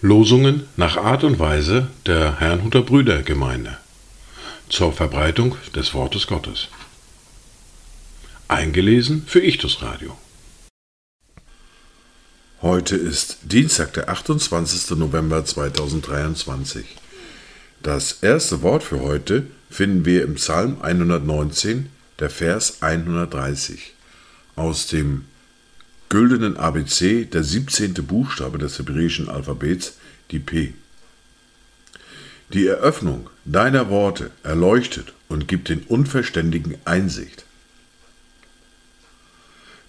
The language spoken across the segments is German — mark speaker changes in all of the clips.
Speaker 1: Losungen nach Art und Weise der Herrnhuter Brüdergemeinde zur Verbreitung des Wortes Gottes. Eingelesen für Ichtus Radio.
Speaker 2: Heute ist Dienstag, der 28. November 2023. Das erste Wort für heute finden wir im Psalm 119, der Vers 130. Aus dem güldenen ABC der 17. Buchstabe des hebräischen Alphabets, die P. Die Eröffnung deiner Worte erleuchtet und gibt den Unverständigen Einsicht.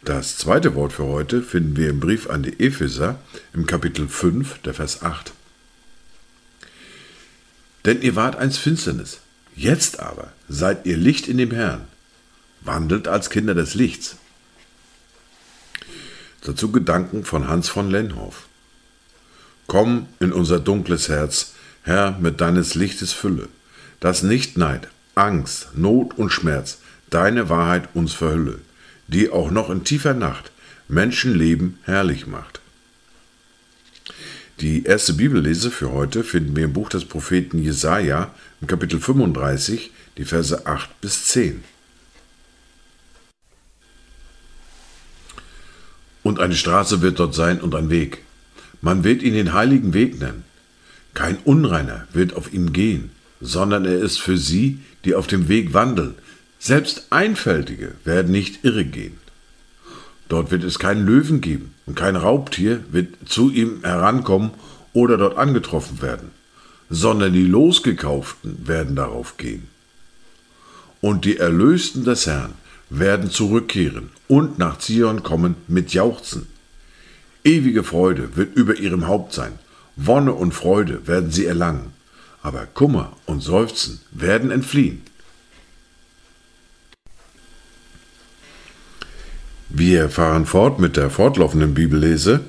Speaker 2: Das zweite Wort für heute finden wir im Brief an die Epheser im Kapitel 5, der Vers 8. Denn ihr wart einst Finsternis, jetzt aber seid ihr Licht in dem Herrn, wandelt als Kinder des Lichts. Dazu Gedanken von Hans von Lenhoff. Komm in unser dunkles Herz, Herr, mit deines Lichtes Fülle, dass nicht Neid, Angst, Not und Schmerz deine Wahrheit uns verhülle, die auch noch in tiefer Nacht Menschenleben herrlich macht. Die erste Bibellese für heute finden wir im Buch des Propheten Jesaja im Kapitel 35, die Verse 8 bis 10. Und eine Straße wird dort sein und ein Weg. Man wird ihn den heiligen Weg nennen. Kein Unreiner wird auf ihm gehen, sondern er ist für sie, die auf dem Weg wandeln. Selbst Einfältige werden nicht irre gehen. Dort wird es keinen Löwen geben und kein Raubtier wird zu ihm herankommen oder dort angetroffen werden, sondern die Losgekauften werden darauf gehen. Und die Erlösten des Herrn werden zurückkehren und nach Zion kommen mit Jauchzen. Ewige Freude wird über ihrem Haupt sein, Wonne und Freude werden sie erlangen, aber Kummer und Seufzen werden entfliehen. Wir fahren fort mit der fortlaufenden Bibellese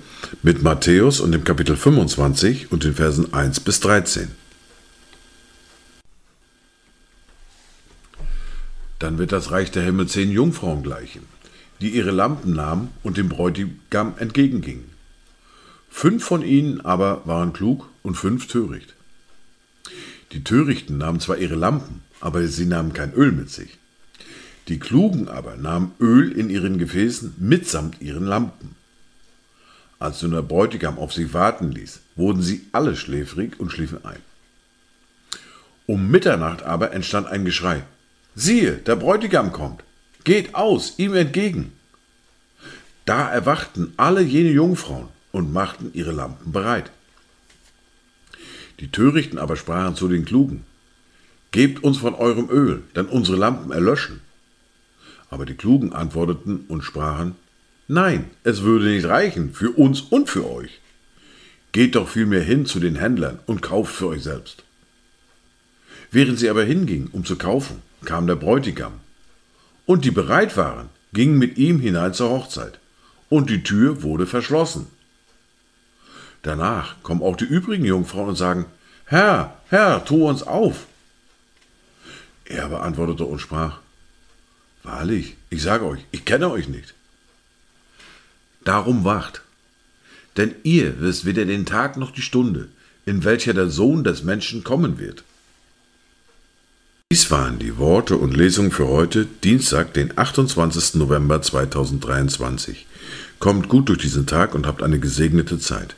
Speaker 2: mit Matthäus und dem Kapitel 25 und den Versen 1 bis 13. Dann wird das Reich der Himmel zehn Jungfrauen gleichen, die ihre Lampen nahmen und dem Bräutigam entgegengingen. Fünf von ihnen aber waren klug und fünf töricht. Die Törichten nahmen zwar ihre Lampen, aber sie nahmen kein Öl mit sich. Die Klugen aber nahmen Öl in ihren Gefäßen mitsamt ihren Lampen. Als nun der Bräutigam auf sie warten ließ, wurden sie alle schläfrig und schliefen ein. Um Mitternacht aber entstand ein Geschrei. Siehe, der Bräutigam kommt. Geht aus, ihm entgegen. Da erwachten alle jene Jungfrauen und machten ihre Lampen bereit. Die Törichten aber sprachen zu den Klugen, Gebt uns von eurem Öl, denn unsere Lampen erlöschen. Aber die Klugen antworteten und sprachen, Nein, es würde nicht reichen, für uns und für euch. Geht doch vielmehr hin zu den Händlern und kauft für euch selbst. Während sie aber hingingen, um zu kaufen, kam der Bräutigam. Und die bereit waren, gingen mit ihm hinein zur Hochzeit, und die Tür wurde verschlossen. Danach kommen auch die übrigen Jungfrauen und sagen, Herr, Herr, tu uns auf. Er beantwortete und sprach, Wahrlich, ich sage euch, ich kenne euch nicht. Darum wacht, denn ihr wisst weder den Tag noch die Stunde, in welcher der Sohn des Menschen kommen wird. Dies waren die Worte und Lesungen für heute, Dienstag, den 28. November 2023. Kommt gut durch diesen Tag und habt eine gesegnete Zeit.